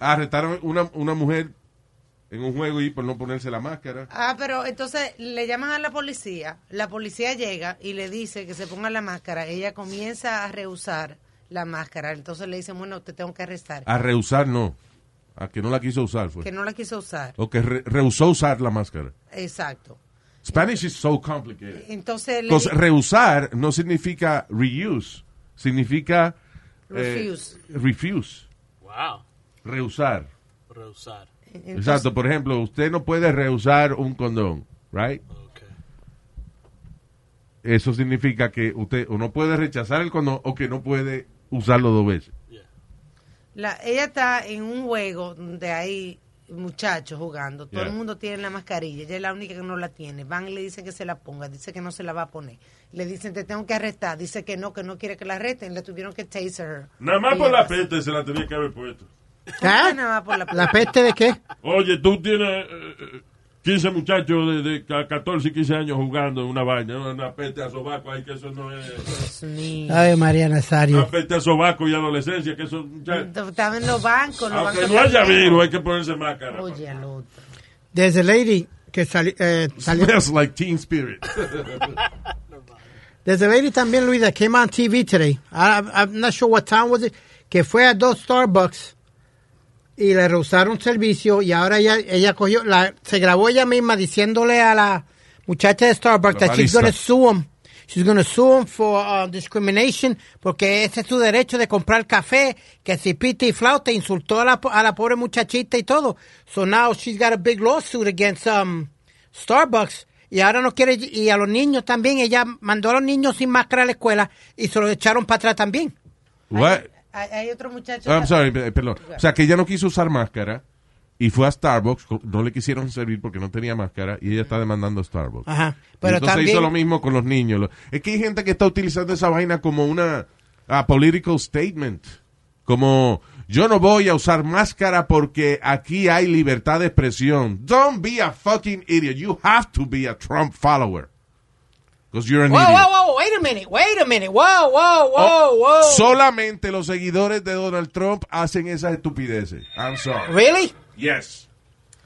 arrestaron una, una mujer en un juego y por no ponerse la máscara. Ah, pero entonces le llaman a la policía, la policía llega y le dice que se ponga la máscara, ella comienza a rehusar la máscara, entonces le dicen, bueno, te tengo que arrestar, A rehusar no. A que no la quiso usar fue. que no la quiso usar. O que re- rehusó usar la máscara. Exacto. Spanish is so complicated. Entonces le rehusar no significa reuse. Significa... eh, Refuse. refuse. Wow. Rehusar. Rehusar. Exacto, por ejemplo, usted no puede rehusar un condón, right? Eso significa que usted o no puede rechazar el condón o que no puede usarlo dos veces. la- ella está en un juego donde hay muchachos jugando, todo Yeah. el mundo tiene la mascarilla, ella es la única que no la tiene, van y le dicen que se la ponga, dice que no se la va a poner, le dicen te tengo que arrestar, dice que no, que no quiere que la arresten, le tuvieron que taser her. Nada más Y por la peste se la tenía que haber puesto. ¿Ah? Nada más por la, ¿La peste de qué? Oye, tú tienes eh, eh, 15 muchachos de, de ca- 14 y 15 años jugando en una vaina, ¿no? una peste a sobaco, ahí que eso no es... Ay, María Una Nazario. peste a sobaco y adolescencia, que eso... ya- Estaba en los bancos, los aunque bancos no haya virus, hay que ponerse máscara. Oye, al otro. There's a lady que sali- eh, salió. Smells like teen spirit. There's a lady también, Luis, that came on TV today. I, I'm not sure what town was it. Que fue a dos Starbucks y le rehusaron servicio y ahora ella, ella cogió, la, se grabó ella misma diciéndole a la muchacha de Starbucks La that she's to sue him. She's going to sue him for uh, discrimination porque ese es su derecho de comprar café, que si pita y flauta insultó a la, a la pobre muchachita y todo. So now she's got a big lawsuit against um, Starbucks y ahora no quiere, y a los niños también, ella mandó a los niños sin máscara a la escuela y se los echaron para atrás también. What? Hay, otro muchacho. I'm sorry, pe- perdón. O sea, que ella no quiso usar máscara y fue a Starbucks, no le quisieron servir porque no tenía máscara y ella está demandando a Starbucks. Ajá. Y Pero entonces también, hizo lo mismo con los niños. Es que hay gente que está utilizando esa vaina como una a political statement. Como yo no voy a usar máscara porque aquí hay libertad de expresión. Don't be a fucking idiot. You have to be a Trump follower. Because you're an Whoa, idiot. whoa, whoa, wait a minute, wait a minute, whoa, whoa, whoa, Oh, whoa. Solamente los seguidores de Donald Trump hacen esas estupideces. I'm sorry. Really? Yes.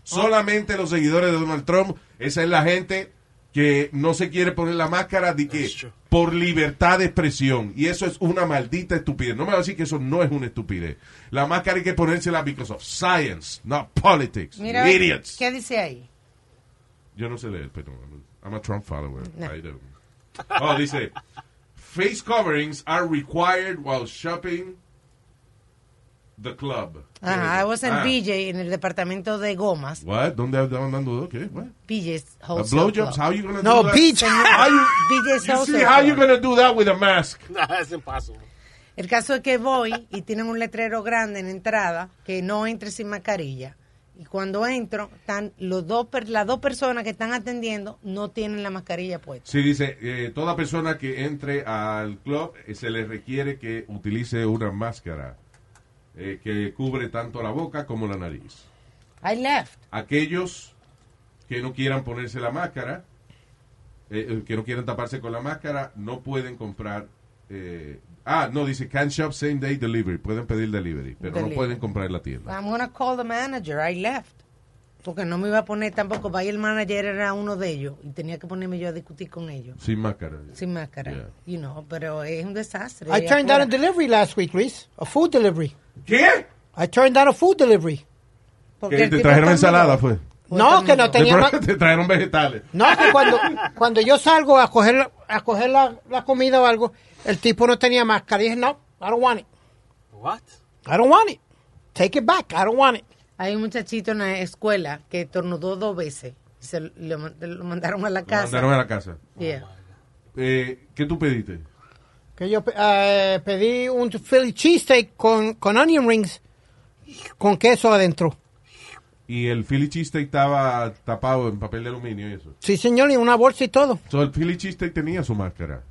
Solamente los seguidores de Donald Trump, esa es la gente que no se quiere poner la máscara de que por libertad de expresión. Y eso es una maldita estupidez. No me va a decir que eso no es una estupidez. La máscara hay que ponérsela because of science, not politics. Mira, Idiots. ¿qué dice ahí? Yo no sé leer, pero I'm a Trump follower. No. I don't. Oh, dice, face coverings are required while shopping the club. Ajá, I was in Ah. BJ en el departamento de gomas. What? ¿Dónde estaban dando? ¿Qué? What? BJ's A Wholesale blowjobs? How you gonna No, do that? beach. How you, BJ's you Wholesale see how you gonna do that with a mask? Nah, it's impossible. El caso es que voy y tienen un letrero grande en entrada que no entre sin mascarilla. Y cuando entro, están los dos, per- las dos personas que están atendiendo no tienen la mascarilla puesta. Sí, dice, eh, toda persona que entre al club eh, se le requiere que utilice una máscara eh, que cubre tanto la boca como la nariz. I left. aquellos que no quieran ponerse la máscara, que no quieran taparse con la máscara, no pueden comprar. eh, ah, no, dice can shop same day delivery. Pueden pedir delivery, pero no Delivery. pueden comprar en la tienda. I'm gonna call the manager. I left. Porque no me iba a poner tampoco. Vaya el manager era uno de ellos y tenía que ponerme yo a discutir con ellos. Sin máscara. Sin máscara. Yeah. You know, pero es un desastre. I turned down a delivery last week, Luis. A food delivery. ¿Qué? I turned down a food delivery. Porque Que el te trajeron ensalada, fue. No, que no tenía Te, trajeron vegetales. No, que cuando, cuando yo salgo a coger, la- a coger la, la comida o algo, el tipo no tenía máscara. Y dije, no, I don't want it. What? I don't want it. Take it back. I don't want it. Hay un muchachito en la escuela que tornudó dos veces. y Se lo, lo mandaron a la Lo casa. mandaron a la casa. Yeah. Eh, ¿Qué tú pediste? Que yo eh, pedí un Philly cheesesteak con, con onion rings con queso adentro. Y el Philly cheesesteak estaba tapado en papel de aluminio y eso. Sí, señor, y una bolsa y todo. So, el Philly cheesesteak tenía su máscara.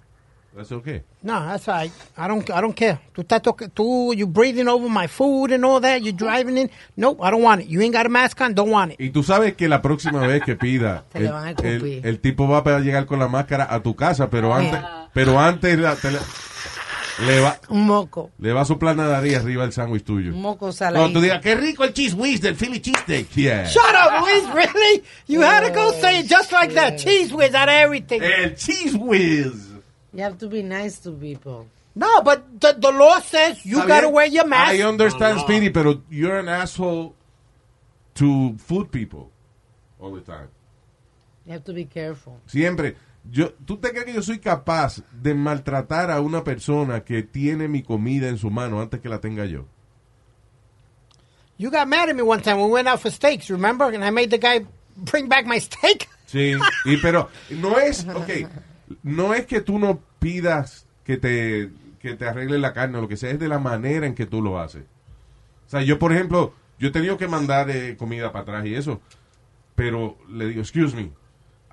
That's okay. No, that's all right. I don't, I don't care. Tú estás tú, you breathing over my food and all that. You driving in. Nope, I don't want it. You ain't got a mask on, don't want it. Y tú sabes que la próxima vez que pida, el, el- el tipo va a llegar con la máscara a tu casa, pero antes, pero antes la- te la- le va Un moco. le va a soplar arriba el sándwich tuyo. Un moco No, saladito. tú digas, qué rico el cheese whiz del Philly cheesesteak. Yeah. Shut up, Luis. Really? You had to go say it just like that. Cheese whiz out of everything. El cheese whiz. You have to be nice to people. No, but the, the law says you got to wear your mask. I understand, Speedy, pero you're an asshole to food people all the time. You have to be careful. Siempre. Yo, ¿Tú te crees que yo soy capaz de maltratar a una persona que tiene mi comida en su mano antes que la tenga yo? You got mad at me one time when we went out for steaks, remember? And I made the guy bring back my steak. Sí, y pero no es, ok, no es que tú no pidas que te, que te arregle la carne o lo que sea, es de la manera en que tú lo haces. O sea, yo, por ejemplo, yo he tenido que mandar eh, comida para atrás y eso, pero le digo, excuse me,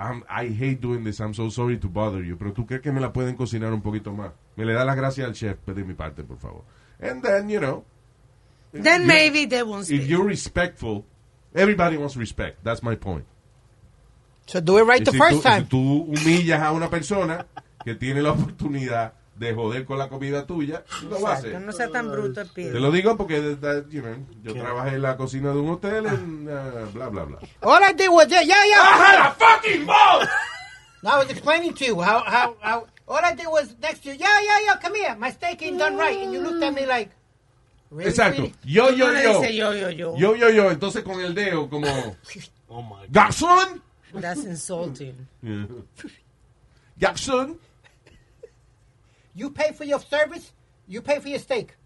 I'm- I hate doing this, I'm so sorry to bother you, pero tú crees que me la pueden cocinar un poquito más. Me le da las gracias al chef de mi parte, por favor. And then, you know, Then you- maybe they won't if speak. you're respectful, everybody wants respect, that's my point. So do it right Y the si first tú, time. Si tú humillas a una persona que tiene la oportunidad de joder con la comida tuya, lo va a hacer. no sea tan bruto, Te Speedy. lo digo porque that, you know, yo trabajé en la cocina de un hotel en uh, bla bla bla. All I did was, yeah, yeah, yeah. I had a fucking ball! I was explaining to you how, how, how, all I did was next to you, yeah, yeah, yeah, come here. My steak ain't done right. And you looked at me like, Exacto. Yo, yo, yo. yo, yo, yo. Yo, yo, yo. Entonces con el dedo como... Oh my God. ¡Garzón! That's insulting. Jackson. You pay for your service, you pay for your steak.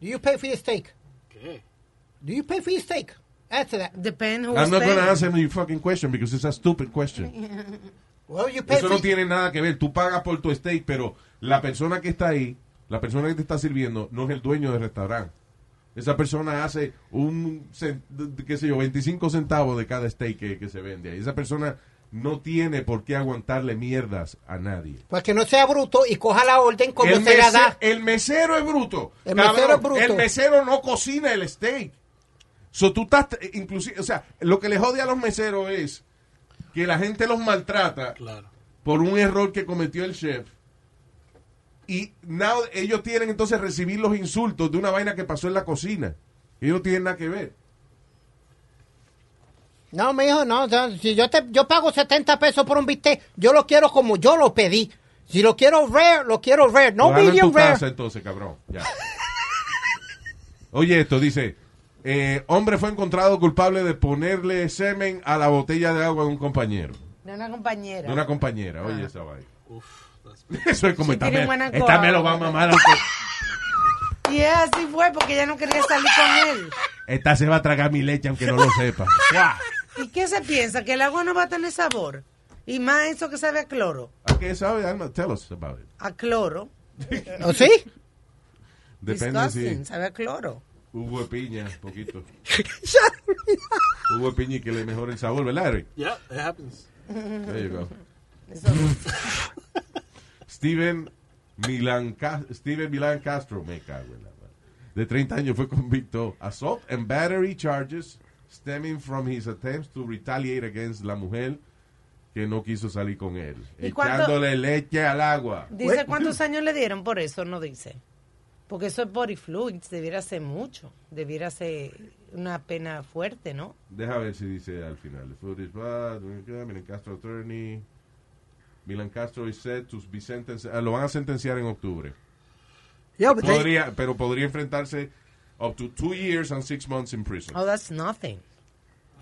Do you pay for your steak? Okay. Do you pay for your steak? Answer that. Depend I'm not going to answer your fucking question because it's a stupid question. Well, you pay Eso for no tiene nada que ver. Tú pagas por tu steak, pero la persona que está ahí, la persona que te está sirviendo, no es el dueño del restaurante. Esa persona hace un, qué sé yo, 25 centavos de cada steak que, que se vende ahí. Esa persona no tiene por qué aguantarle mierdas a nadie. Pues que no sea bruto y coja la orden como el, se la da. el mesero es bruto. El Cabrón, mesero es bruto. El mesero no cocina el steak. So, tú estás, eh, inclusive, o sea, lo que le jode a los meseros es que la gente los maltrata Claro. por un error que cometió el chef. Y now, ellos tienen entonces recibir los insultos de una vaina que pasó en la cocina. Ellos no tienen nada que ver. No, mijo, no. no, Si yo, te, yo pago 70 pesos por un bistec, yo lo quiero como yo lo pedí. Si lo quiero rare, lo quiero rare. No Ojalá en medium tu rare. casa, entonces, cabrón. Ya. Oye, esto dice: eh, hombre fue encontrado culpable de ponerle semen a la botella de agua de un compañero. De una compañera. De una compañera. Oye, esa vaina. Eso es como Sí, esta me, esta me lo va a mamar. aunque- Y así fue porque ella no quería salir con él. Esta se va a tragar mi leche aunque no lo sepa. ¿Y qué se piensa? ¿Que el agua no va a tener sabor? Y más eso que sabe a cloro. ¿A qué sabe, Alma? Tell us about it. A cloro. ¿O sí? Depende si sabe a cloro. hubo de piña, poquito. Hubo de piña y que le mejore el sabor, ¿verdad, Eric? Yeah, it happens. There you go. Eso- Steven Milan, Steven Milan Castro, me cago en la. De 30 años fue convicto assault and battery charges stemming from his attempts to retaliate against la mujer que no quiso salir con él, ¿Y cuánto- echándole leche al agua. Dice cuántos años le dieron por eso, no dice. Porque eso es body fluids, debiera ser mucho. Debiera ser una pena fuerte, ¿no? Deja ver si dice al final. The footage, blah, Milan Castro attorney. Milan Castro is said to be sentenced. ah, lo van a sentenciar en octubre. Yeah, but they- Podría, pero podría enfrentarse up to two years and six months in prison. Oh, that's nothing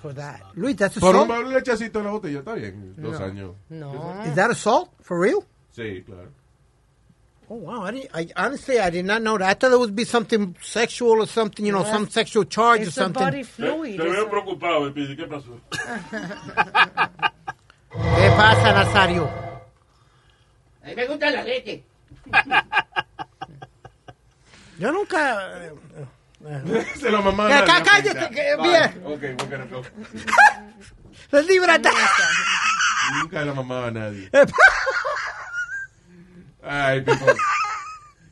for that. Luis, that's Por un assault? lechacito en la botella, está bien. Dos No. años. No. Is that assault? For real? Sí, claro. Oh, wow. I, didn't, I honestly, I did not know that. I thought it would be something sexual or something, you know, No, some sexual charge or It's a body something. fluid. Te veo preocupado, ¿Qué pasó? ¿Qué pasa, Nazario? A mí me gusta la leche. Yo nunca... Se lo ok, cállate, que- bien. Ok, we're gonna go. Líbrate. Nunca la mamaba a nadie. Ay, people.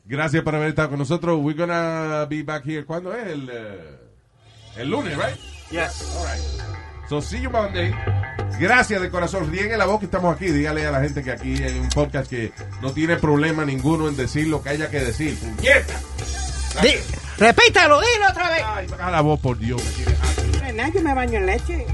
Gracias por haber estado con nosotros. We're gonna be back here. ¿Cuándo es? El, eh, el lunes, right? Yes. All right. So see you Monday. Gracias de corazón. Riegue la voz que estamos aquí. Dígale a la gente que aquí hay un podcast que no tiene problema ninguno en decir lo que haya que decir. ¡Puñeta! Repítalo, dilo otra vez. Ay, la voz, por Dios. Yo me baño en leche.